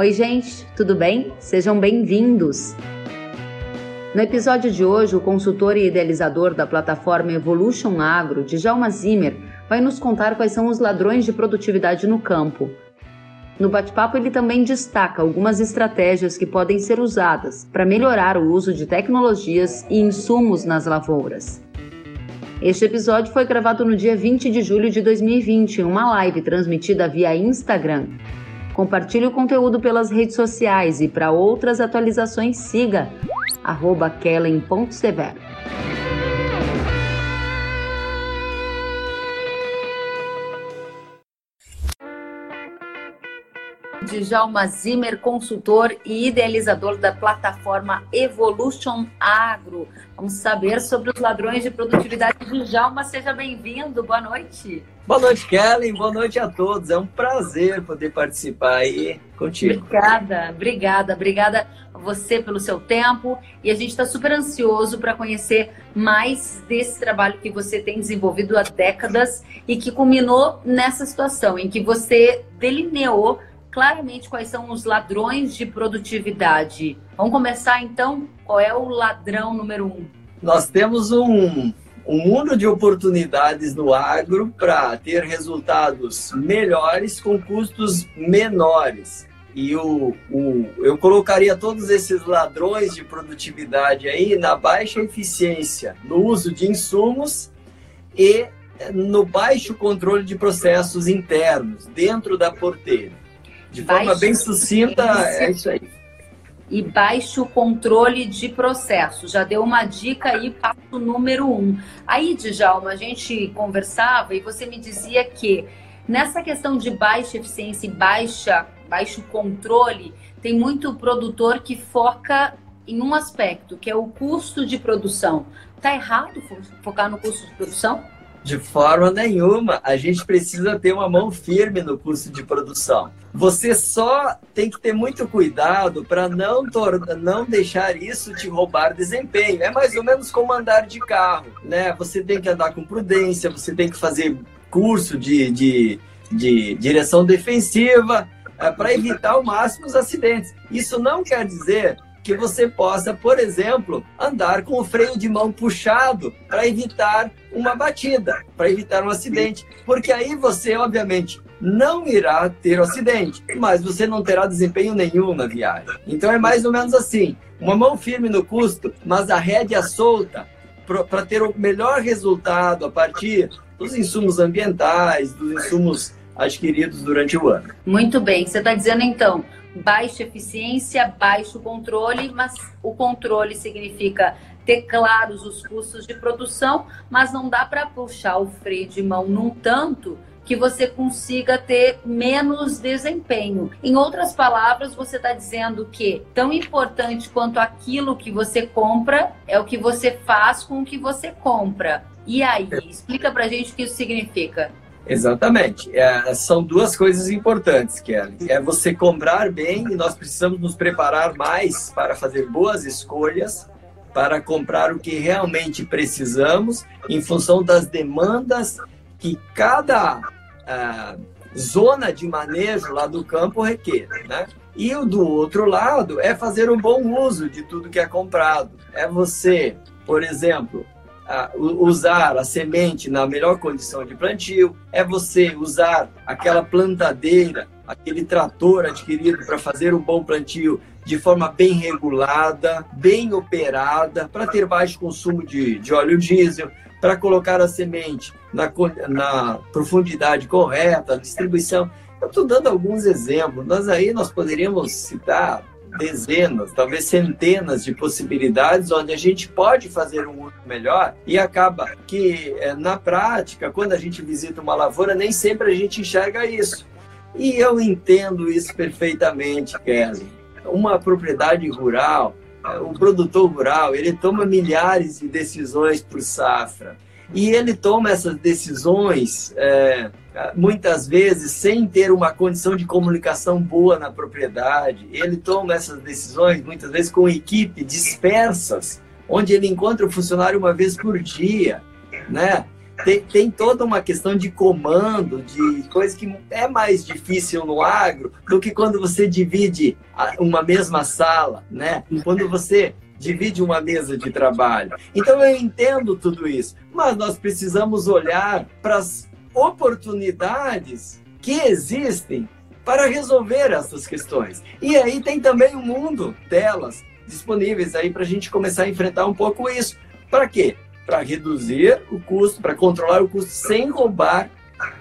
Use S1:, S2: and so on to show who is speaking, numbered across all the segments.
S1: Oi, gente, tudo bem? Sejam bem-vindos. No episódio de hoje, o consultor e idealizador da plataforma Evolution Agro, Djalma Zimmer, vai nos contar quais são os ladrões de produtividade no campo. No bate-papo, ele também destaca algumas estratégias que podem ser usadas para melhorar o uso de tecnologias e insumos nas lavouras. Este episódio foi gravado no dia 20 de julho de 2020 em uma live transmitida via Instagram. Compartilhe o conteúdo pelas redes sociais e para outras atualizações siga kellen.severo. Djalma Zimmer, consultor e idealizador da plataforma Evolution Agro. Vamos saber sobre os ladrões de produtividade. Djalma, seja bem-vindo. Boa noite.
S2: Boa noite, Kellen. Boa noite a todos. É um prazer poder participar aí contigo.
S1: Obrigada, obrigada, obrigada a você pelo seu tempo. E a gente está super ansioso para conhecer mais desse trabalho que você tem desenvolvido há décadas e que culminou nessa situação em que você delineou claramente quais são os ladrões de produtividade. Vamos começar então? Qual é o ladrão número um?
S2: Nós temos um, um mundo de oportunidades no agro para ter resultados melhores com custos menores. E o, o, eu colocaria todos esses ladrões de produtividade aí na baixa eficiência no uso de insumos e no baixo controle de processos internos dentro da porteira. De forma baixo bem sucinta, é isso aí.
S1: E baixo controle de processo. Já deu uma dica aí, passo número um. Aí, Djalma, a gente conversava e você me dizia que nessa questão de baixa eficiência e baixa, baixo controle, tem muito produtor que foca em um aspecto, que é o custo de produção. Tá errado focar no custo de produção?
S2: De forma nenhuma. A gente precisa ter uma mão firme no custo de produção. Você só tem que ter muito cuidado para não, não deixar isso te roubar desempenho. É mais ou menos como andar de carro, né? Você tem que andar com prudência, você tem que fazer curso de, de, de direção defensiva é, para evitar ao máximo os acidentes. Isso não quer dizer que você possa, por exemplo, andar com o freio de mão puxado para evitar uma batida, para evitar um acidente, porque aí você, obviamente, não irá ter um acidente, mas você não terá desempenho nenhum na viagem. Então é mais ou menos assim: uma mão firme no custo, mas a rédea solta para ter o melhor resultado a partir dos insumos ambientais, dos insumos adquiridos durante o ano.
S1: Muito bem, você está dizendo então baixa eficiência, baixo controle, mas o controle significa ter claros os custos de produção, mas não dá para puxar o freio de mão num tanto que você consiga ter menos desempenho. Em outras palavras, você está dizendo que tão importante quanto aquilo que você compra é o que você faz com o que você compra. E aí, explica para gente o que isso significa.
S2: Exatamente. É, são duas coisas importantes, Kelly. É você comprar bem e nós precisamos nos preparar mais para fazer boas escolhas, para comprar o que realmente precisamos em função das demandas que cada uh, zona de manejo lá do campo requer, né? E o do outro lado é fazer um bom uso de tudo que é comprado. É você, por exemplo, usar a semente na melhor condição de plantio, é você usar aquela plantadeira, aquele trator adquirido para fazer um bom plantio de forma bem regulada, bem operada, para ter baixo consumo de, de óleo diesel, para colocar a semente na, na profundidade correta, distribuição. Eu estou dando alguns exemplos, mas aí nós poderíamos citar dezenas, talvez centenas de possibilidades onde a gente pode fazer um uso melhor e acaba que é, na prática, quando a gente visita uma lavoura, nem sempre a gente enxerga isso. E eu entendo isso perfeitamente, Kelly. Uma propriedade rural, é, o produtor rural, ele toma milhares de decisões por safra. E ele toma essas decisões é, muitas vezes sem ter uma condição de comunicação boa na propriedade. Ele toma essas decisões muitas vezes com equipe dispersas, onde ele encontra o funcionário uma vez por dia, né? tem, tem toda uma questão de comando, de coisa que é mais difícil no agro do que quando você divide uma mesma sala, né? Quando você divide uma mesa de trabalho. Então eu entendo tudo isso, mas nós precisamos olhar para as oportunidades que existem para resolver essas questões. E aí tem também um mundo delas disponíveis aí para a gente começar a enfrentar um pouco isso. Para quê? Para reduzir o custo, para controlar o custo sem roubar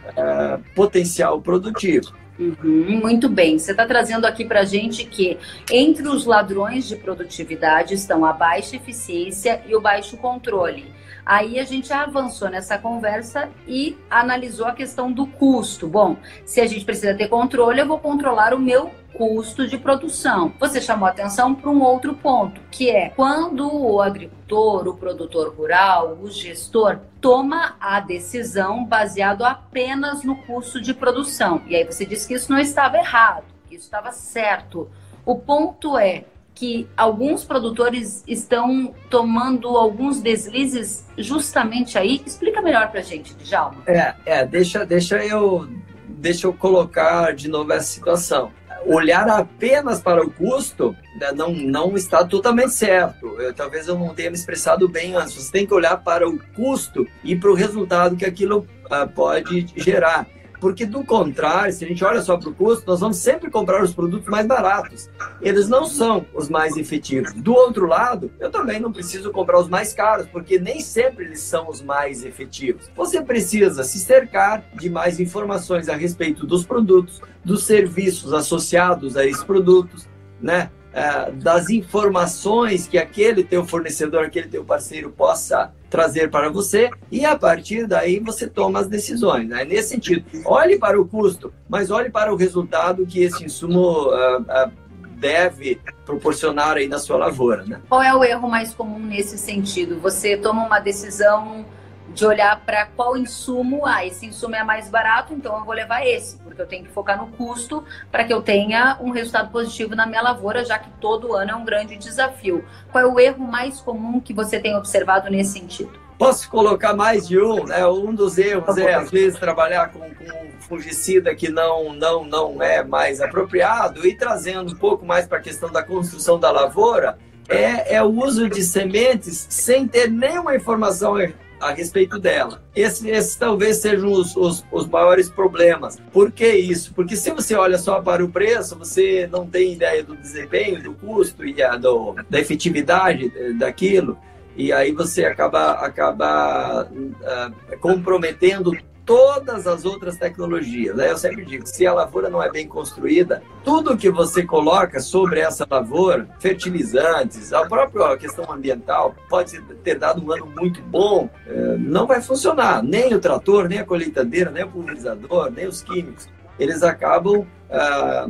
S2: uh, potencial produtivo.
S1: Uhum, muito bem. Você está trazendo aqui para a gente que entre os ladrões de produtividade estão a baixa eficiência e o baixo controle. Aí a gente avançou nessa conversa e analisou a questão do custo. Bom, se a gente precisa ter controle, eu vou controlar o meu custo de produção. Você chamou atenção para um outro ponto, que é quando o agricultor, o produtor rural, o gestor toma a decisão baseado apenas no custo de produção. E aí você disse que isso não estava errado, que isso estava certo. O ponto é que alguns produtores estão tomando alguns deslizes justamente aí. Explica melhor para a gente, Djalma.
S2: É, é, deixa, deixa eu deixa eu colocar de novo essa situação olhar apenas para o custo né, não, não está totalmente certo. Eu, talvez eu não tenha me expressado bem antes. Você tem que olhar para o custo e para o resultado que aquilo uh, pode gerar. Porque, do contrário, se a gente olha só para o custo, nós vamos sempre comprar os produtos mais baratos. Eles não são os mais efetivos. Do outro lado, eu também não preciso comprar os mais caros, porque nem sempre eles são os mais efetivos. Você precisa se cercar de mais informações a respeito dos produtos, dos serviços associados a esses produtos, né? É, das informações que aquele teu fornecedor, aquele teu parceiro possa trazer para você e a partir daí você toma as decisões. Né? Nesse sentido, olhe para o custo, mas olhe para o resultado que esse insumo uh, uh, deve proporcionar aí na sua lavoura. Né?
S1: Qual é o erro mais comum nesse sentido? Você toma uma decisão de olhar para qual insumo, ah, esse insumo é mais barato, então eu vou levar esse, porque eu tenho que focar no custo para que eu tenha um resultado positivo na minha lavoura, já que todo ano é um grande desafio. Qual é o erro mais comum que você tem observado nesse sentido?
S2: Posso colocar mais de um, né? Um dos erros é, às vezes, trabalhar com, com fungicida que não, não, não é mais apropriado e trazendo um pouco mais para a questão da construção da lavoura, é, é o uso de sementes sem ter nenhuma informação a respeito dela. Esses talvez sejam os, os, os, maiores problemas. Por que isso? Porque se você olha só para o preço, você não tem ideia do desempenho, do custo e a, do, da efetividade daquilo, e aí você acaba, acaba uh, comprometendo todas as outras tecnologias. Né? Eu sempre digo, se a lavoura não é bem construída, tudo que você coloca sobre essa lavoura, fertilizantes, a própria questão ambiental, pode ter dado um ano muito bom, é, não vai funcionar. Nem o trator, nem a colheitadeira, nem o pulverizador, nem os químicos. Eles acabam ah,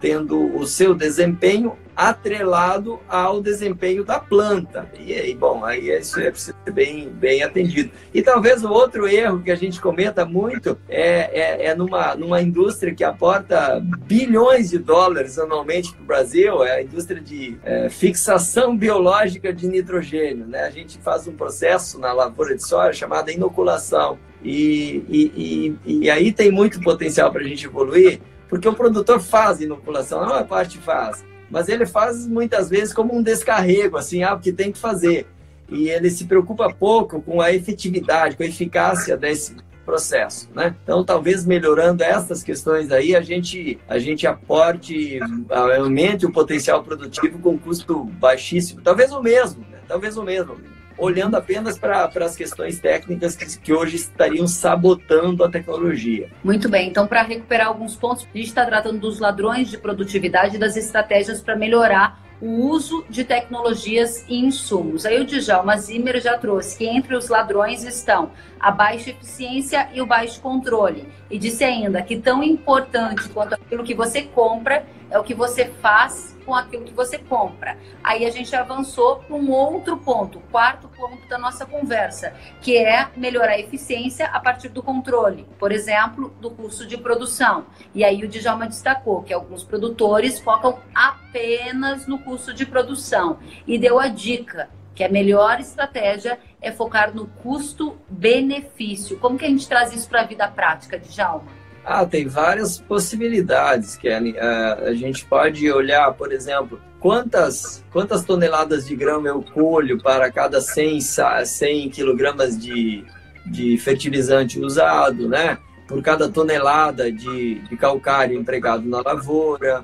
S2: tendo o seu desempenho atrelado ao desempenho da planta. E aí, bom, aí isso é preciso ser bem, bem atendido. E talvez o outro erro que a gente comenta muito é, é, é numa, numa indústria que aporta bilhões de dólares anualmente para o Brasil, é a indústria de é, fixação biológica de nitrogênio. Né? A gente faz um processo na lavoura de soja chamado inoculação. E, e, e, e aí tem muito potencial para a gente evoluir, porque o produtor faz inoculação, a maior parte faz mas ele faz muitas vezes como um descarrego, assim, ah, que tem que fazer. E ele se preocupa pouco com a efetividade, com a eficácia desse processo, né? Então, talvez melhorando essas questões aí, a gente a gente aporte, aumente o potencial produtivo com custo baixíssimo, talvez o mesmo, né? talvez o mesmo olhando apenas para as questões técnicas que, que, hoje estariam sabotando a tecnologia.
S1: Muito bem, então para recuperar alguns pontos, a gente está tratando dos ladrões de produtividade e das estratégias para melhorar o uso de tecnologias e insumos. Aí o Djalma Zimmer já trouxe que entre os ladrões estão a baixa eficiência e o baixo controle. E disse ainda que tão importante quanto aquilo que você compra é o que você faz com aquilo que você compra. Aí a gente avançou para um outro ponto, quarto ponto da nossa conversa, que é melhorar a eficiência a partir do controle, por exemplo, do custo de produção. E aí o Djalma destacou que alguns produtores focam apenas no custo de produção e deu a dica que a melhor estratégia é focar no custo-benefício. Como que a gente traz isso para a vida prática, Djalma?
S2: Ah, tem várias possibilidades, Kelly. Uh, a gente pode olhar, por exemplo, quantas, quantas toneladas de grama eu colho para cada 100, 100 quilogramas de, de fertilizante usado, né? Por cada tonelada de, de calcário empregado na lavoura,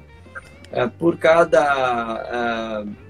S2: uh, por cada... Uh,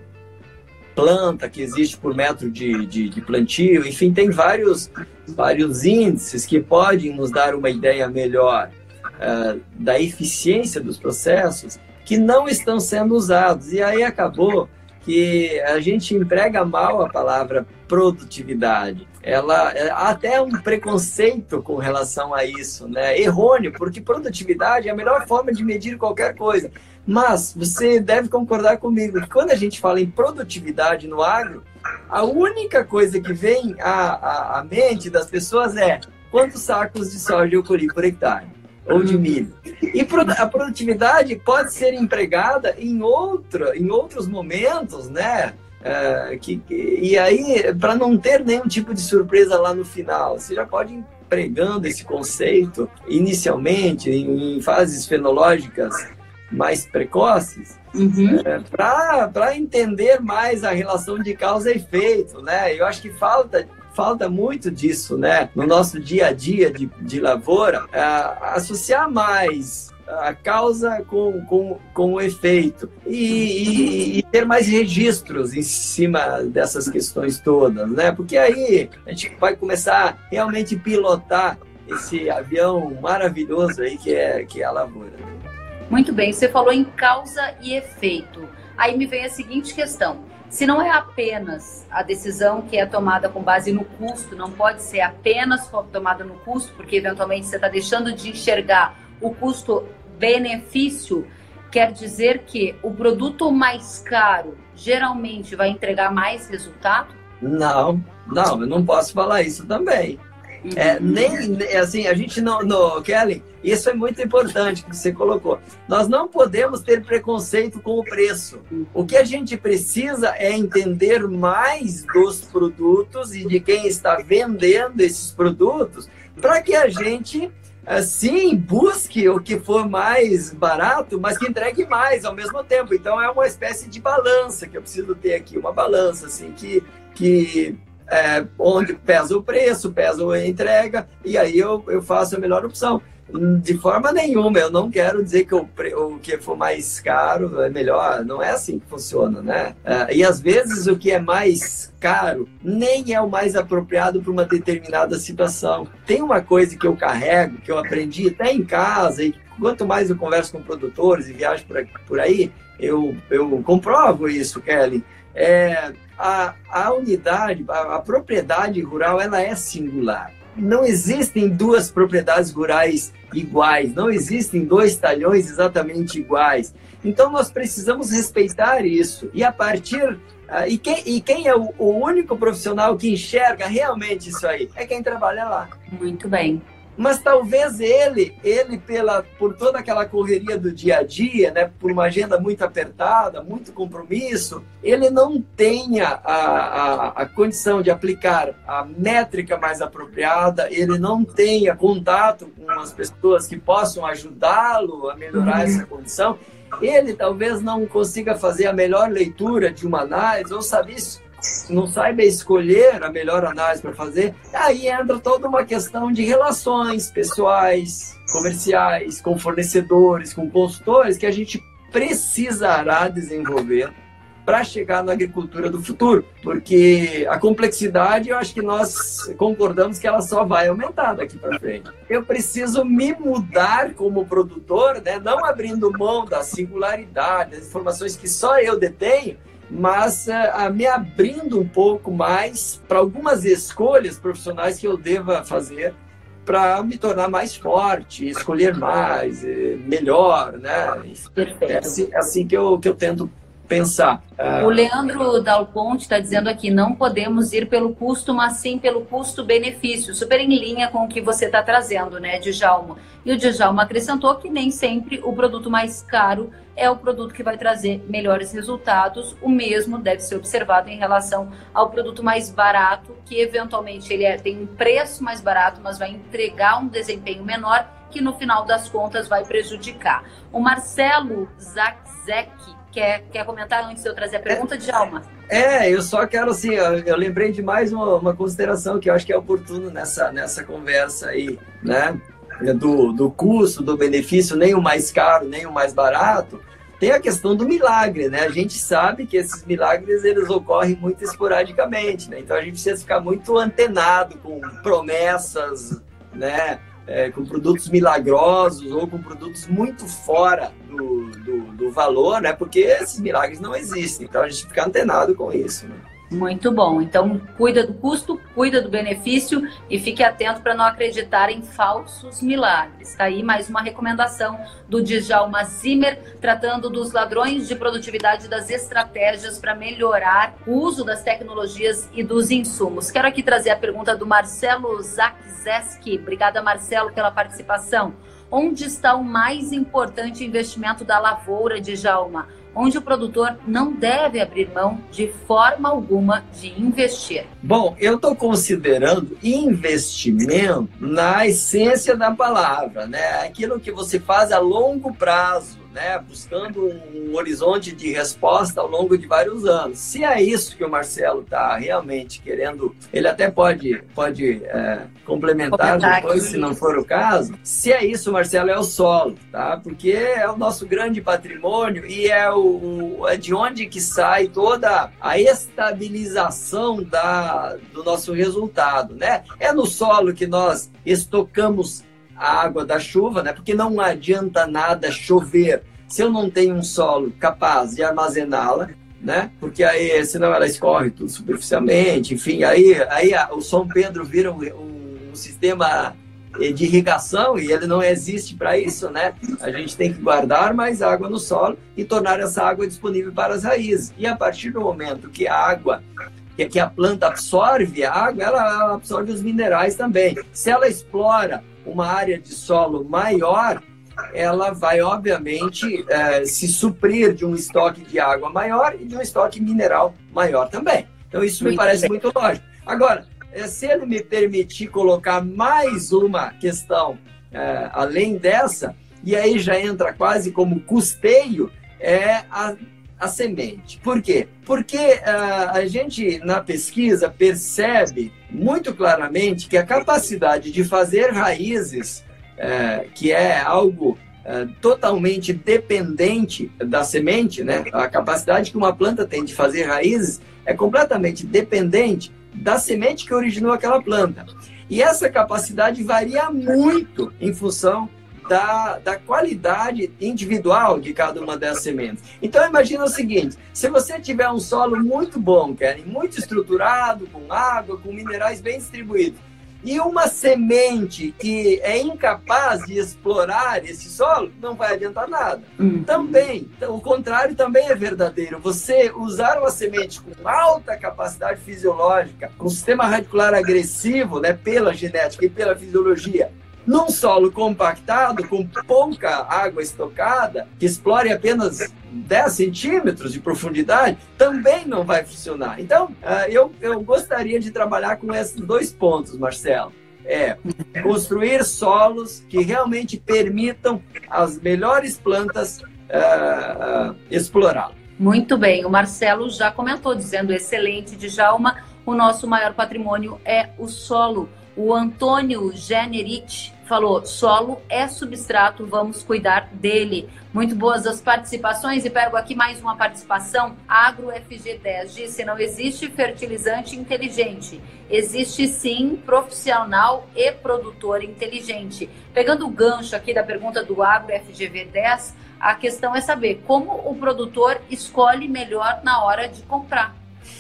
S2: planta que existe por metro de, de, de, plantio, enfim, tem vários, vários índices que podem nos dar uma ideia melhor uh, da eficiência dos processos que não estão sendo usados. E aí acabou que a gente emprega mal a palavra produtividade. Ela há até um preconceito com relação a isso, né? Errôneo, porque produtividade é a melhor forma de medir qualquer coisa. Mas você deve concordar comigo que quando a gente fala em produtividade no agro, a única coisa que vem à, à, à mente das pessoas é quantos sacos de soja eu colhi por hectare ou de milho. E a produtividade pode ser empregada em, outra, em outros momentos, né? É, que, que, e aí, para não ter nenhum tipo de surpresa lá no final, você já pode ir empregando esse conceito inicialmente em, em fases fenológicas mais precoces, uhum. é, para entender mais a relação de causa e efeito, né? Eu acho que falta falta muito disso, né? No nosso dia a dia de, de lavoura, é, associar mais a causa com, com, com o efeito e, e, e, ter mais registros em cima dessas questões todas, né? Porque aí a gente vai começar a realmente pilotar esse avião maravilhoso aí que é, que é a lavoura.
S1: Muito bem, você falou em causa e efeito. Aí me vem a seguinte questão: se não é apenas a decisão que é tomada com base no custo, não pode ser apenas tomada no custo, porque eventualmente você está deixando de enxergar o custo-benefício, quer dizer que o produto mais caro geralmente vai entregar mais resultado?
S2: Não, não, eu não posso falar isso também. É, nem assim, a gente não, no, Kelly, isso é muito importante que você colocou. Nós não podemos ter preconceito com o preço. O que a gente precisa é entender mais dos produtos e de quem está vendendo esses produtos, para que a gente assim busque o que for mais barato, mas que entregue mais ao mesmo tempo. Então é uma espécie de balança que eu preciso ter aqui, uma balança assim que que é, onde pesa o preço, pesa a entrega, e aí eu, eu faço a melhor opção. De forma nenhuma, eu não quero dizer que o, o que for mais caro é melhor, não é assim que funciona, né? É, e às vezes o que é mais caro nem é o mais apropriado para uma determinada situação. Tem uma coisa que eu carrego, que eu aprendi até em casa, e quanto mais eu converso com produtores e viajo por, por aí, eu, eu comprovo isso, Kelly. É, a, a unidade, a, a propriedade rural, ela é singular. Não existem duas propriedades rurais iguais, não existem dois talhões exatamente iguais. Então nós precisamos respeitar isso. E a partir. Uh, e, quem, e quem é o, o único profissional que enxerga realmente isso aí? É quem trabalha lá.
S1: Muito bem.
S2: Mas talvez ele, ele pela por toda aquela correria do dia a dia, né, por uma agenda muito apertada, muito compromisso, ele não tenha a, a, a condição de aplicar a métrica mais apropriada, ele não tenha contato com as pessoas que possam ajudá-lo a melhorar uhum. essa condição. Ele talvez não consiga fazer a melhor leitura de uma análise ou saber não saiba escolher a melhor análise para fazer, aí entra toda uma questão de relações pessoais, comerciais, com fornecedores, com consultores, que a gente precisará desenvolver para chegar na agricultura do futuro, porque a complexidade, eu acho que nós concordamos que ela só vai aumentar daqui para frente. Eu preciso me mudar como produtor, né? não abrindo mão da singularidade, das informações que só eu detenho, mas uh, me abrindo um pouco mais para algumas escolhas profissionais que eu deva fazer para me tornar mais forte, escolher mais, melhor, né? É assim, é assim, que, eu, que eu tento pensar.
S1: O Leandro Dalponte está dizendo aqui, não podemos ir pelo custo, mas sim pelo custo-benefício, super em linha com o que você está trazendo, né, Djalma? E o Djalma acrescentou que nem sempre o produto mais caro é o produto que vai trazer melhores resultados. O mesmo deve ser observado em relação ao produto mais barato, que eventualmente ele é, tem um preço mais barato, mas vai entregar um desempenho menor, que no final das contas vai prejudicar. O Marcelo Zakzek quer, quer comentar antes de eu trazer a pergunta, de Alma?
S2: É, eu só quero assim, eu, eu lembrei de mais uma, uma, consideração que eu acho que é oportuno nessa, nessa conversa aí, né? Do, do custo, do benefício, nem o mais caro, nem o mais barato. Tem a questão do milagre, né? A gente sabe que esses milagres eles ocorrem muito esporadicamente, né? Então a gente precisa ficar muito antenado com promessas, né? é, com produtos milagrosos ou com produtos muito fora do, do, do, valor, né? Porque esses milagres não existem. Então a gente fica antenado com isso. Né?
S1: Muito bom. Então, cuida do custo, cuida do benefício e fique atento para não acreditar em falsos milagres. Está aí mais uma recomendação do Djalma Zimmer, tratando dos ladrões de produtividade das estratégias para melhorar o uso das tecnologias e dos insumos. Quero aqui trazer a pergunta do Marcelo Zakzeski. Obrigada, Marcelo, pela participação. Onde está o mais importante investimento da lavoura de Jalma? onde o produtor não deve abrir mão de forma alguma de investir?
S2: Bom, eu estou considerando investimento na essência da palavra, né? Aquilo que você faz a longo prazo né, buscando um horizonte de resposta ao longo de vários anos. Se é isso que o Marcelo está realmente querendo, ele até pode, pode é, complementar depois, aqui. se não for o caso. Se é isso, Marcelo, é o solo, tá? Porque é o nosso grande patrimônio e é, o, é de onde que sai toda a estabilização da, do nosso resultado, né? É no solo que nós estocamos a água da chuva, né? Porque não adianta nada chover se eu não tenho um solo capaz de armazená-la, né? Porque aí, senão ela escorre tudo superficialmente, enfim, aí, aí o São Pedro vira um, um, um sistema de irrigação e ele não existe para isso, né? A gente tem que guardar mais água no solo e tornar essa água disponível para as raízes. E a partir do momento que a água que a planta absorve a água, ela absorve os minerais também. Se ela explora uma área de solo maior, ela vai, obviamente, é, se suprir de um estoque de água maior e de um estoque mineral maior também. Então, isso me parece muito lógico. Agora, é, se ele me permitir colocar mais uma questão é, além dessa, e aí já entra quase como custeio, é a, a semente. Por quê? Porque uh, a gente, na pesquisa, percebe muito claramente que a capacidade de fazer raízes, é, que é algo é, totalmente dependente da semente, né? a capacidade que uma planta tem de fazer raízes é completamente dependente da semente que originou aquela planta. E essa capacidade varia muito em função da, da qualidade individual de cada uma dessas sementes. Então, imagina o seguinte: se você tiver um solo muito bom, Karen, muito estruturado, com água, com minerais bem distribuídos, e uma semente que é incapaz de explorar esse solo, não vai adiantar nada. Uhum. Também, o contrário também é verdadeiro. Você usar uma semente com alta capacidade fisiológica, com sistema radicular agressivo, né, pela genética e pela fisiologia, num solo compactado, com pouca água estocada, que explore apenas 10 centímetros de profundidade, também não vai funcionar. Então, ah, eu, eu gostaria de trabalhar com esses dois pontos, Marcelo. É construir solos que realmente permitam as melhores plantas uh, uh, explorar.
S1: Muito bem, o Marcelo já comentou, dizendo excelente, Djalma, o nosso maior patrimônio é o solo. O Antônio Generich falou: solo é substrato, vamos cuidar dele. Muito boas as participações e pego aqui mais uma participação. Agro FG10 disse: não existe fertilizante inteligente, existe sim profissional e produtor inteligente. Pegando o gancho aqui da pergunta do Agro FGV10, a questão é saber como o produtor escolhe melhor na hora de comprar.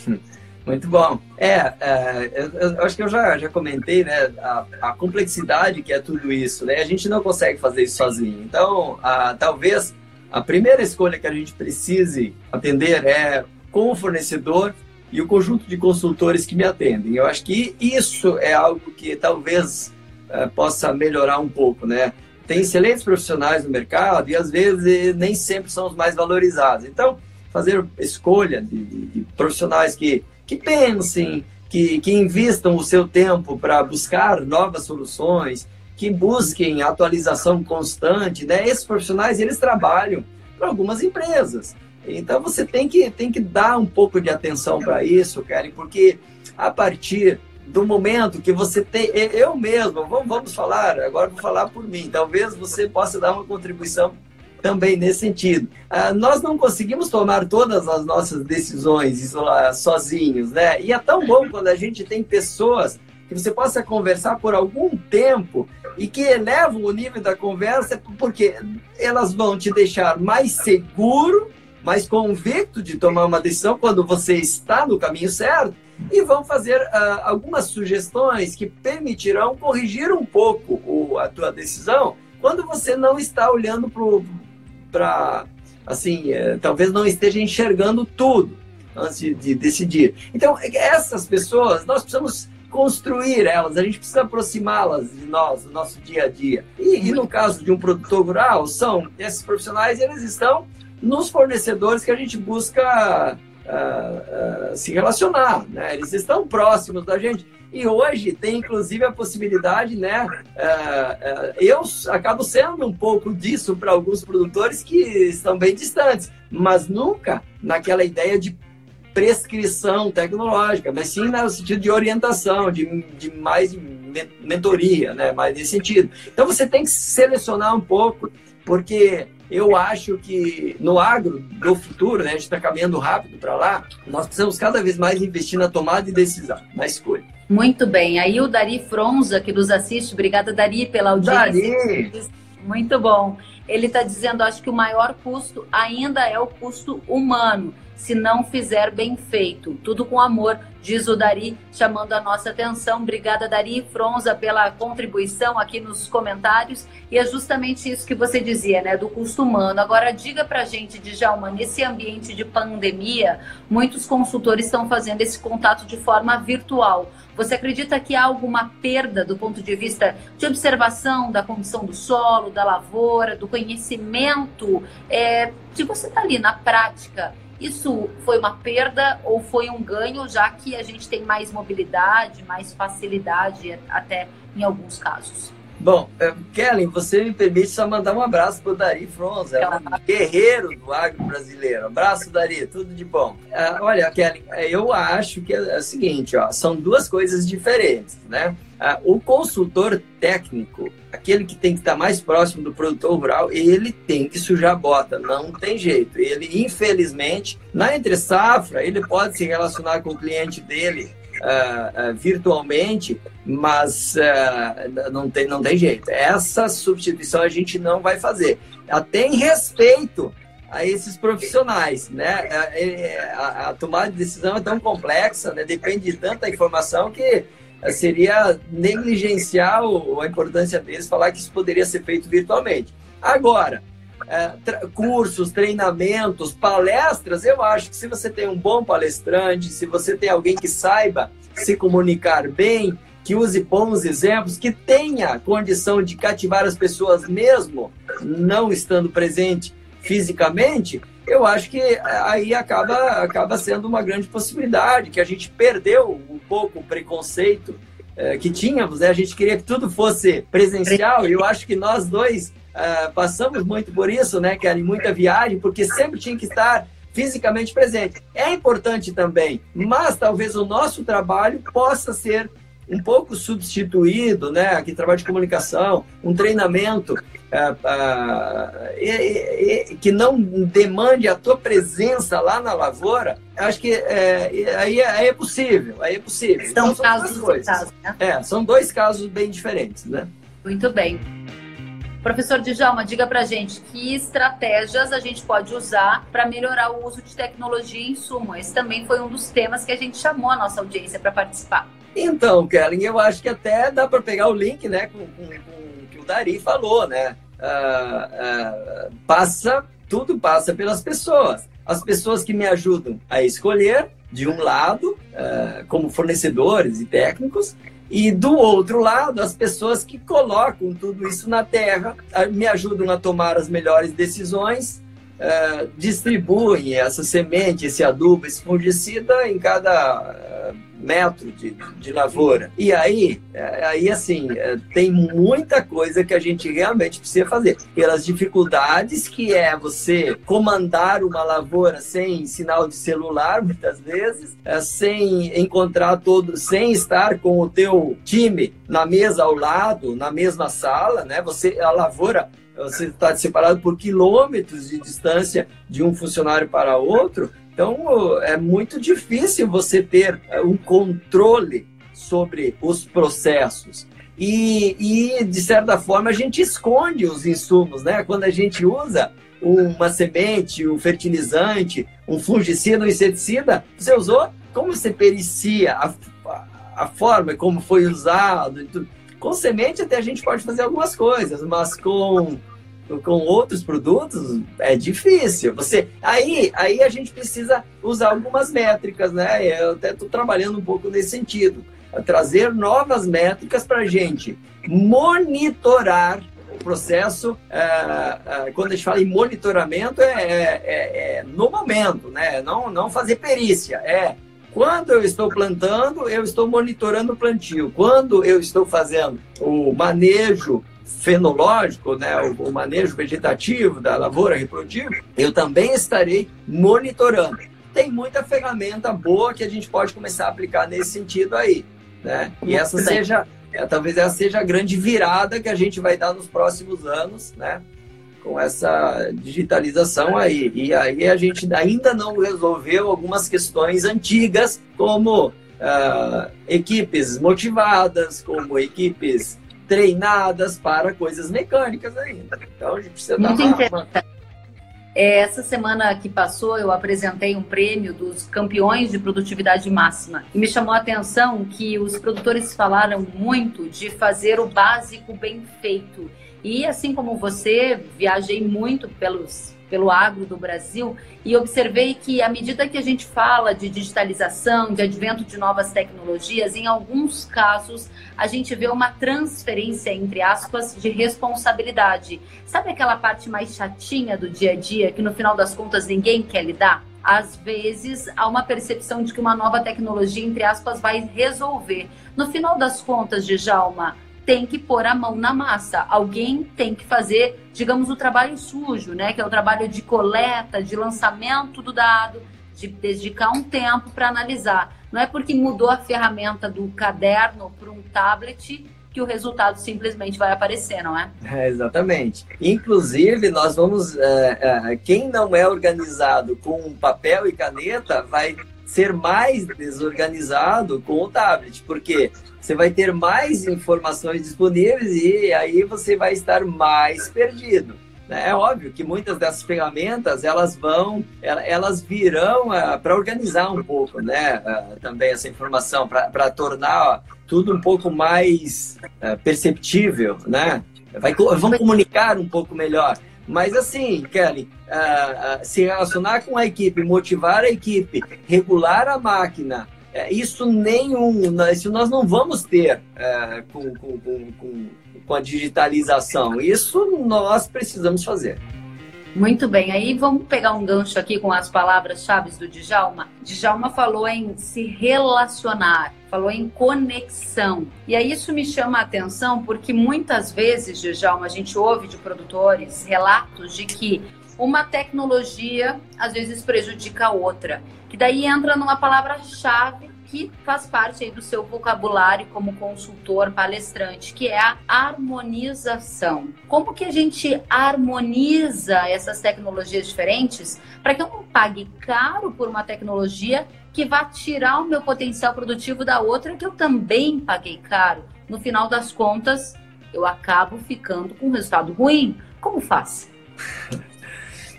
S2: Muito bom. É, é eu, eu, acho que eu já, já comentei, né, a, a, complexidade que é tudo isso, né? A gente não consegue fazer isso sozinho. Então, a, talvez a primeira escolha que a gente precise atender é com o fornecedor e o conjunto de consultores que me atendem. Eu acho que isso é algo que talvez uh, possa melhorar um pouco, né? Tem excelentes profissionais no mercado e às vezes nem sempre são os mais valorizados. Então, fazer escolha de, de, de profissionais que, que pensem, que, que investam o seu tempo para buscar novas soluções, que busquem atualização constante, né? Esses profissionais, eles trabalham para algumas empresas. Então, você tem que, tem que dar um pouco de atenção para isso, Karen, porque a partir do momento que você tem, eu mesmo, vamos, vamos falar, agora vou falar por mim, talvez você possa dar uma contribuição também nesse sentido. Ah, nós não conseguimos tomar todas as nossas decisões sozinhos, né? E é tão bom quando a gente tem pessoas que você possa conversar por algum tempo e que elevam o nível da conversa, porque elas vão te deixar mais seguro, mais convicto de tomar uma decisão quando você está no caminho certo e vão fazer uh, algumas sugestões que permitirão corrigir um pouco o, a tua decisão quando você não está olhando para assim, é, talvez não esteja enxergando tudo antes de, de decidir. Então, essas pessoas, nós precisamos construir elas, a gente precisa aproximá-las de nós, do nosso dia a dia. E, e, no caso de um produtor rural, são esses profissionais, eles estão nos fornecedores que a gente busca uh, se relacionar, né? Eles estão próximos da gente. E hoje tem inclusive a possibilidade, né? Uh, eu acabo sendo um pouco disso para alguns produtores que estão bem distantes, mas nunca naquela ideia de prescrição tecnológica, mas sim no sentido de orientação, de, de mais mentoria, né? mais nesse sentido. Então você tem que selecionar um pouco, porque eu acho que no agro do futuro, né, a gente está caminhando rápido para lá, nós precisamos cada vez mais investir na tomada de decisão, na escolha.
S1: Muito bem. Aí o Dari Fronza, que nos assiste, obrigada, Dari, pela audiência.
S2: Dari!
S1: Muito bom. Ele está dizendo, acho que o maior custo ainda é o custo humano se não fizer bem feito. Tudo com amor, diz o Dari, chamando a nossa atenção. Obrigada, Dari Fronza, pela contribuição aqui nos comentários. E é justamente isso que você dizia, né, do custo humano. Agora, diga pra gente, Djalma, nesse ambiente de pandemia, muitos consultores estão fazendo esse contato de forma virtual. Você acredita que há alguma perda do ponto de vista de observação da condição do solo, da lavoura, do conhecimento, é, de você estar tá ali na prática? Isso foi uma perda ou foi um ganho, já que a gente tem mais mobilidade, mais facilidade até em alguns casos?
S2: Bom, eh, Kellen, você me permite só mandar um abraço para o Dari Fronza, é um guerreiro do agro brasileiro. Abraço, Dari, tudo de bom. Uh, olha, Kellen, eh, eu acho que é, é o seguinte, ó, são duas coisas diferentes, né? O consultor técnico, aquele que tem que estar mais próximo do produtor rural, ele tem que sujar a bota, não tem jeito. Ele, infelizmente, na entre safra, ele pode se relacionar com o cliente dele uh, uh, virtualmente, mas uh, não, tem, não tem jeito. Essa substituição a gente não vai fazer. Até em respeito a esses profissionais, né? A, a, tomada de decisão é tão complexa, né? depende de tanta informação que seria negligenciar a importância deles falar que isso poderia ser feito virtualmente. Agora, é, cursos, treinamentos, palestras, eu acho que se você tem um bom palestrante, se você tem alguém que saiba se comunicar bem, que use bons exemplos, que tenha condição de cativar as pessoas mesmo não estando presente fisicamente, eu acho que aí acaba, acaba sendo uma grande possibilidade, que a gente perdeu um pouco o preconceito é, que tínhamos, né? a gente queria que tudo fosse presencial, e eu acho que nós dois uh, passamos muito por isso, né, Kelly? Muita viagem, porque sempre tinha que estar fisicamente presente. É importante também, mas talvez o nosso trabalho possa ser um pouco substituído, né? Aqui trabalho de comunicação, um treinamento uh, uh, que não demande a tua presença lá na lavoura. Acho que é, aí, é, aí, é possível, aí é possível.
S1: São, então, são casos, casos né?
S2: É, são dois casos bem diferentes, né?
S1: Muito bem. Professor Djalma, diga para gente que estratégias a gente pode usar para melhorar o uso de tecnologia em insumo. Esse também foi um dos temas que a gente chamou a nossa audiência para participar.
S2: Então, Kellen, eu acho que até dá para pegar o link né, com, com, com que o Dari falou, né? Uh, uh, passa tudo passa pelas pessoas. As pessoas que me ajudam a escolher, de um lado, uh, como fornecedores e técnicos, e do outro lado, as pessoas que colocam tudo isso na terra, me ajudam a tomar as melhores decisões, uh, distribuem essa semente, esse adubo, esse fungicida em cada uh, metro de, de lavoura. E aí, é, aí assim, é, tem muita coisa que a gente realmente precisa fazer. Pelas dificuldades que é você comandar uma lavoura sem sinal de celular, muitas vezes, é, sem encontrar todo, sem estar com o teu time na mesa ao lado, na mesma sala, né? Você, a lavoura você está separado por quilômetros de distância de um funcionário para outro, então, é muito difícil você ter é, um controle sobre os processos. E, e, de certa forma, a gente esconde os insumos, né? Quando a gente usa uma semente, um fertilizante, um fungicida, um inseticida, você usou, como você pericia a, a forma como foi usado? Com semente até a gente pode fazer algumas coisas, mas com com outros produtos é difícil. Você aí, aí a gente precisa usar algumas métricas, né? Eu até estou trabalhando um pouco nesse sentido, trazer novas métricas para a gente monitorar o processo. É, é, quando a gente fala em monitoramento, é, é, é, é no momento, né? Não, não fazer perícia, é quando eu estou plantando, eu estou monitorando o plantio. Quando eu estou fazendo o manejo fenológico, né, o, o manejo vegetativo da lavoura reprodutiva, eu também estarei monitorando. Tem muita ferramenta boa que a gente pode começar a aplicar nesse sentido aí, né? E essa seja, é, talvez essa seja a grande virada que a gente vai dar nos próximos anos, né? Com essa digitalização aí. E aí a gente ainda não resolveu algumas questões antigas, como uh, equipes motivadas, como equipes treinadas para coisas mecânicas ainda. Então a gente precisa Muito dar uma,
S1: é, essa semana que passou, eu apresentei um prêmio dos campeões de produtividade máxima. E me chamou a atenção que os produtores falaram muito de fazer o básico bem feito. E assim como você, viajei muito pelos pelo agro do Brasil e observei que à medida que a gente fala de digitalização, de advento de novas tecnologias, em alguns casos a gente vê uma transferência entre aspas de responsabilidade. Sabe aquela parte mais chatinha do dia a dia que no final das contas ninguém quer lidar? Às vezes há uma percepção de que uma nova tecnologia, entre aspas, vai resolver. No final das contas, Djalma, tem que pôr a mão na massa. Alguém tem que fazer, digamos, o trabalho sujo, né? Que é o trabalho de coleta, de lançamento do dado, de dedicar um tempo para analisar. Não é porque mudou a ferramenta do caderno para um tablet que o resultado simplesmente vai aparecer, não é?
S2: é exatamente. Inclusive, nós vamos. É, é, quem não é organizado com papel e caneta vai ser mais desorganizado com o tablet, porque você vai ter mais informações disponíveis e aí você vai estar mais perdido. Né? É óbvio que muitas dessas ferramentas elas vão, elas virão uh, para organizar um pouco, né? Uh, também essa informação para tornar tudo um pouco mais uh, perceptível, né? Vai, vão comunicar um pouco melhor. Mas assim, Kelly, se relacionar com a equipe, motivar a equipe, regular a máquina, é, isso nenhum, isso nós não vamos ter é, com, com, com, com a digitalização. Isso nós precisamos fazer.
S1: Muito bem, aí vamos pegar um gancho aqui com as palavras-chave do Djalma. Djalma falou em se relacionar, falou em conexão. E aí isso me chama a atenção porque muitas vezes, Djalma, a gente ouve de produtores relatos de que uma tecnologia às vezes prejudica a outra. Que daí entra numa palavra-chave que faz parte aí do seu vocabulário como consultor palestrante, que é a harmonização. Como que a gente harmoniza essas tecnologias diferentes para que eu não pague caro por uma tecnologia que vá tirar o meu potencial produtivo da outra que eu também paguei caro? No final das contas, eu acabo ficando com um resultado ruim. Como faz?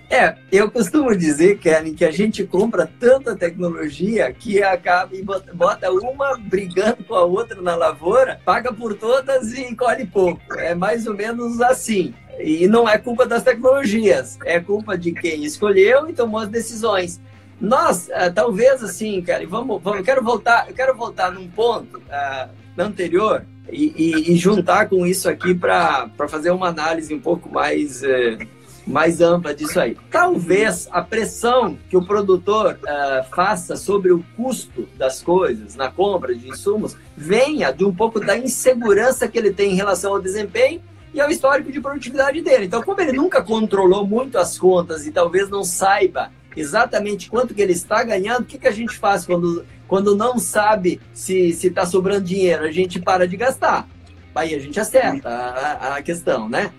S2: É, eu costumo dizer, Kellen, que a gente compra tanta tecnologia que acaba e bota uma brigando com a outra na lavoura, paga por todas e colhe pouco. É mais ou menos assim. E não é culpa das tecnologias, é culpa de quem escolheu e tomou as decisões. Nós, uh, talvez assim, cara, vamos, vamos, quero voltar, eu quero voltar num ponto uh, anterior e, e, e, juntar com isso aqui para fazer uma análise um pouco mais uh, mais ampla disso aí. Talvez a pressão que o produtor uh, faça sobre o custo das coisas na compra de insumos venha de um pouco da insegurança que ele tem em relação ao desempenho e ao histórico de produtividade dele. Então, como ele nunca controlou muito as contas e talvez não saiba exatamente quanto que ele está ganhando, o que, que a gente faz quando, quando não sabe se está sobrando dinheiro? A gente para de gastar. Aí a gente acerta a, a questão, né?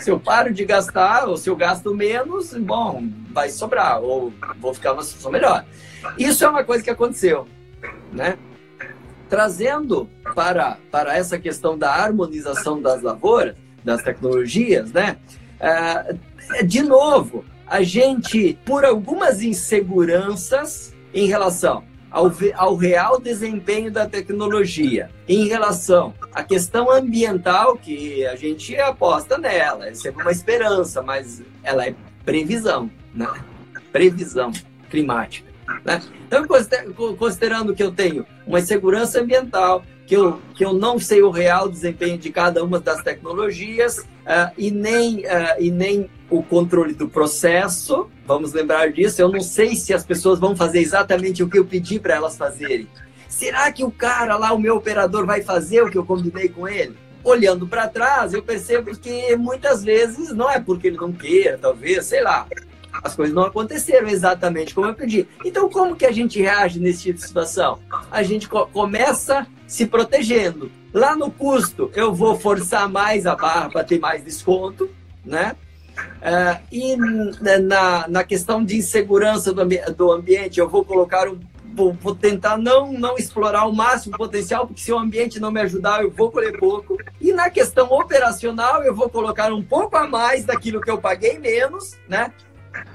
S2: Se eu paro de gastar, ou se eu gasto menos, bom, vai sobrar, ou vou ficar numa situação melhor. Isso é uma coisa que aconteceu, né? Trazendo para, para essa questão da harmonização das lavouras, das tecnologias, né? É, de novo, a gente, por algumas inseguranças em relação ao, ao real desempenho da tecnologia em relação à questão ambiental, que a gente aposta nela, é sempre uma esperança, mas ela é previsão, né? Previsão climática. Né? Então, considerando que eu tenho uma insegurança ambiental, que eu, que eu não sei o real desempenho de cada uma das tecnologias uh, e, nem, uh, e nem o controle do processo. Vamos lembrar disso. Eu não sei se as pessoas vão fazer exatamente o que eu pedi para elas fazerem. Será que o cara lá, o meu operador, vai fazer o que eu combinei com ele? Olhando para trás, eu percebo que muitas vezes não é porque ele não queira, talvez, sei lá. As coisas não aconteceram exatamente como eu pedi. Então, como que a gente reage nesse tipo de situação? A gente co começa se protegendo. Lá no custo, eu vou forçar mais a barra para ter mais desconto, né? Uh, e na, na questão de insegurança do, do ambiente, eu vou colocar um, vou, vou, tentar não, não explorar o máximo potencial, porque se o ambiente não me ajudar, eu vou colher pouco. E na questão operacional, eu vou colocar um pouco a mais daquilo que eu paguei menos, né?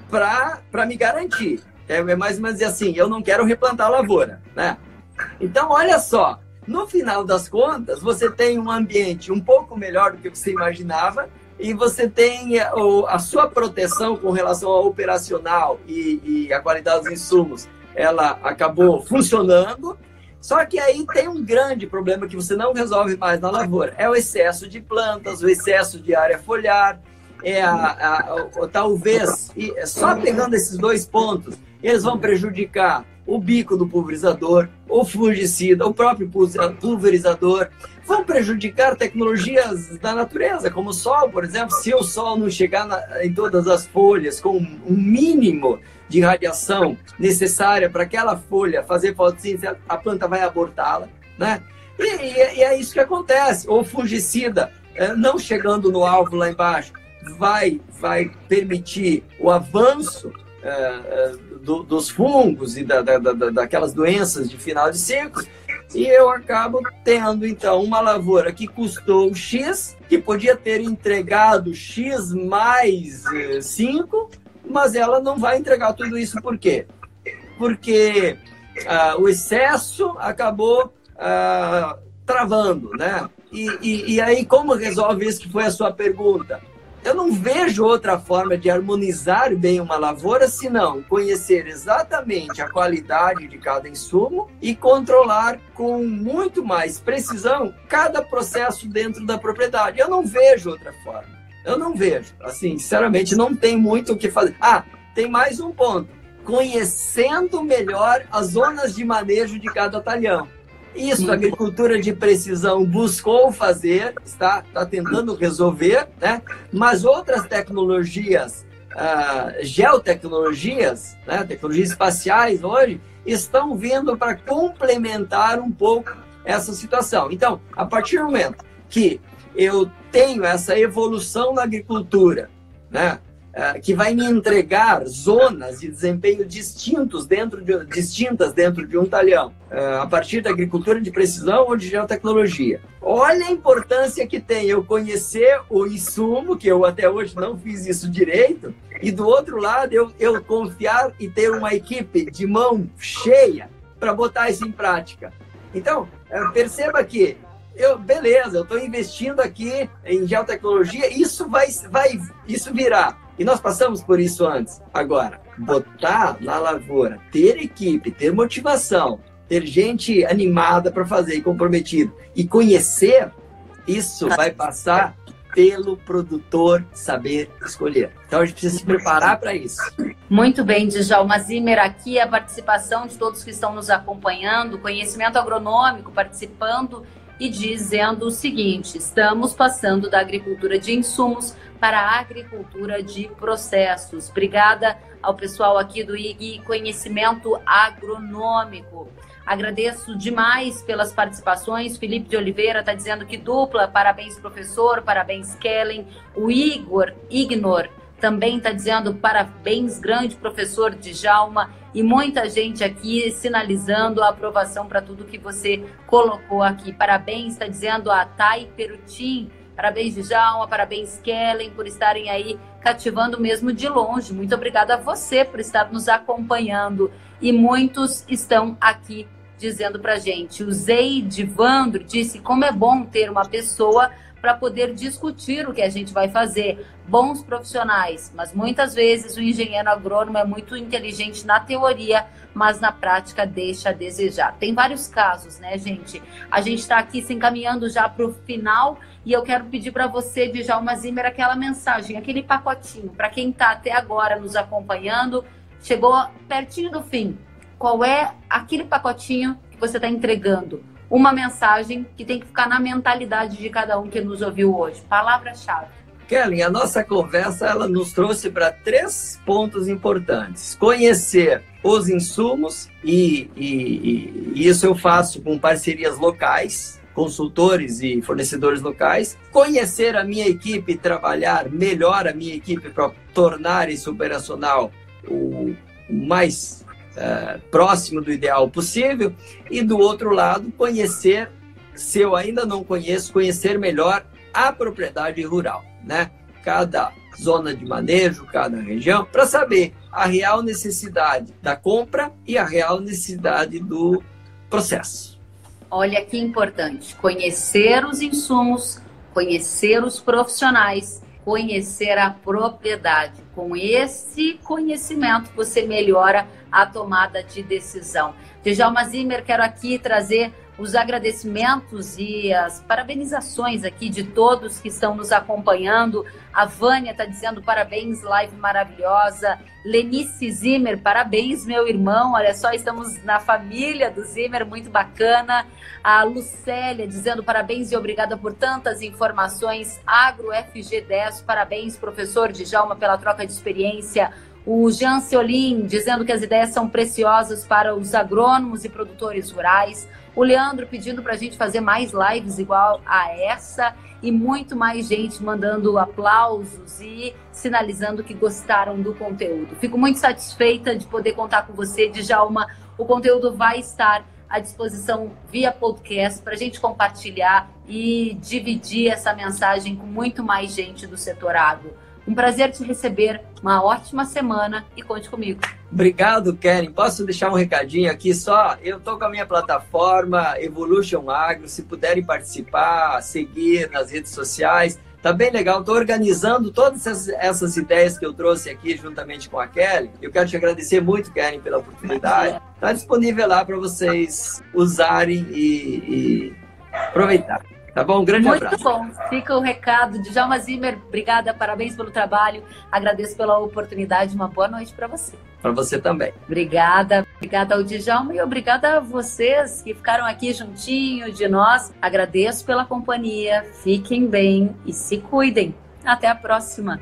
S2: Para me garantir. É, é mais ou menos assim, eu não quero replantar a lavoura, né? Então, olha só, no final das contas, você tem um ambiente um pouco melhor do que você imaginava e você tem a, a sua proteção com relação ao operacional e, e a qualidade dos insumos, ela acabou funcionando. Só que aí tem um grande problema que você não resolve mais na lavoura. É o excesso de plantas, o excesso de área foliar, é a, a, a talvez, e só pegando esses dois pontos, eles vão prejudicar o bico do pulverizador, o fungicida, o próprio pulverizador, vão prejudicar tecnologias da natureza, como o sol, por exemplo. Se o sol não chegar na, em todas as folhas com um mínimo de radiação necessária para aquela folha fazer fotossíntese, a planta vai abortá-la, né? E, e, e, é isso que acontece. O fungicida, é, não chegando no alvo lá embaixo, vai, vai permitir o avanço é, é, do, dos fungos e da, da, da, daquelas doenças de final de ciclo, e eu acabo tendo então uma lavoura que custou X, que podia ter entregado X mais 5, eh, mas ela não vai entregar tudo isso por quê? Porque ah, o excesso acabou ah, travando, né? E, e, e aí, como resolve isso que foi a sua pergunta? Eu não vejo outra forma de harmonizar bem uma lavoura senão conhecer exatamente a qualidade de cada insumo e controlar com muito mais precisão cada processo dentro da propriedade. Eu não vejo outra forma. Eu não vejo. Assim, sinceramente, não tem muito o que fazer. Ah, tem mais um ponto. Conhecendo melhor as zonas de manejo de cada talhão. Isso a agricultura de precisão buscou fazer, está, está tentando resolver, né? mas outras tecnologias, uh, geotecnologias, né? tecnologias espaciais hoje, estão vindo para complementar um pouco essa situação. Então, a partir do momento que eu tenho essa evolução na agricultura, né? É, que vai me entregar zonas de desempenho distintos dentro de, distintas dentro de um talhão, é, a partir da agricultura de precisão ou de geotecnologia. Olha a importância que tem eu conhecer o insumo, que eu até hoje não fiz isso direito, e do outro lado eu, eu confiar e ter uma equipe de mão cheia para botar isso em prática. Então, é, perceba que eu, beleza, eu estou investindo aqui em geotecnologia, isso vai, vai isso virá. E nós passamos por isso antes. Agora, botar na lavoura, ter equipe, ter motivação, ter gente animada para fazer e comprometida e conhecer, isso vai passar pelo produtor saber escolher. Então a gente precisa se preparar para isso.
S1: Muito bem, Djalma Zimmer, aqui a participação de todos que estão nos acompanhando, conhecimento agronômico participando e dizendo o seguinte: estamos passando da agricultura de insumos para a agricultura de processos. Obrigada ao pessoal aqui do IG Conhecimento Agronômico. Agradeço demais pelas participações. Felipe de Oliveira está dizendo que dupla. Parabéns, professor. Parabéns, Kellen. O Igor Ignor também está dizendo parabéns, grande professor Djalma. E muita gente aqui sinalizando a aprovação para tudo que você colocou aqui. Parabéns, está dizendo a Thay Perutim. Parabéns, Djalma. Parabéns, Kellen, por estarem aí cativando mesmo de longe. Muito obrigada a você por estar nos acompanhando. E muitos estão aqui dizendo para gente. O Zeide Vandro disse como é bom ter uma pessoa para poder discutir o que a gente vai fazer. Bons profissionais, mas muitas vezes o engenheiro agrônomo é muito inteligente na teoria, mas na prática deixa a desejar. Tem vários casos, né, gente? A gente está aqui se encaminhando já para o final e eu quero pedir para você, Djalma Zimmer, aquela mensagem, aquele pacotinho, para quem está até agora nos acompanhando, chegou pertinho do fim qual é aquele pacotinho que você está entregando. Uma mensagem que tem que ficar na mentalidade de cada um que nos ouviu hoje. Palavra-chave.
S2: Kelly, a nossa conversa ela nos trouxe para três pontos importantes: conhecer os insumos e, e, e, isso eu faço com parcerias locais, consultores e fornecedores locais. Conhecer a minha equipe, trabalhar melhor a minha equipe para tornar isso operacional o mais uh, próximo do ideal possível, e do outro lado, conhecer, se eu ainda não conheço, conhecer melhor a propriedade rural, né? Cada zona de manejo, cada região, para saber a real necessidade da compra e a real necessidade do processo.
S1: Olha que importante, conhecer os insumos, conhecer os profissionais conhecer a propriedade. Com esse conhecimento, você melhora a tomada de decisão. Djalma Zimmer, quero aqui trazer os agradecimentos e as parabenizações aqui de todos que estão nos acompanhando. A Vânia está dizendo parabéns, live maravilhosa. Lenice Zimmer, parabéns, meu irmão. Olha só, estamos na família do Zimmer, muito bacana. A Lucélia dizendo parabéns e obrigada por tantas informações. Agro FG10, parabéns, professor Djalma, pela troca de experiência. O Jean Ceolim dizendo que as ideias são preciosas para os agrônomos e produtores rurais. O Leandro pedindo para a gente fazer mais lives igual a essa. E muito mais gente mandando aplausos e sinalizando que gostaram do conteúdo. Fico muito satisfeita de poder contar com você, Djalma. O conteúdo vai estar à disposição via podcast para a gente compartilhar e dividir essa mensagem com muito mais gente do setor agro. Um prazer te receber, uma ótima semana e conte comigo.
S2: Obrigado, Karen. Posso deixar um recadinho aqui só? Eu estou com a minha plataforma Evolution Agro. Se puderem participar, seguir nas redes sociais, tá bem legal. Estou organizando todas essas, essas, ideias que eu trouxe aqui juntamente com a Kelly. Eu quero te agradecer muito, Karen, pela oportunidade. Está disponível lá para vocês usarem e, e aproveitar. Tá bom? Um grande
S1: Muito
S2: abraço.
S1: Muito bom. Fica o recado. Djalma Zimmer, obrigada, parabéns pelo trabalho. Agradeço pela oportunidade. Uma boa noite para você.
S2: Para você também.
S1: Obrigada. Obrigada ao Djalma e obrigada a vocês que ficaram aqui juntinho de nós. Agradeço pela companhia. Fiquem bem e se cuidem. Até a próxima.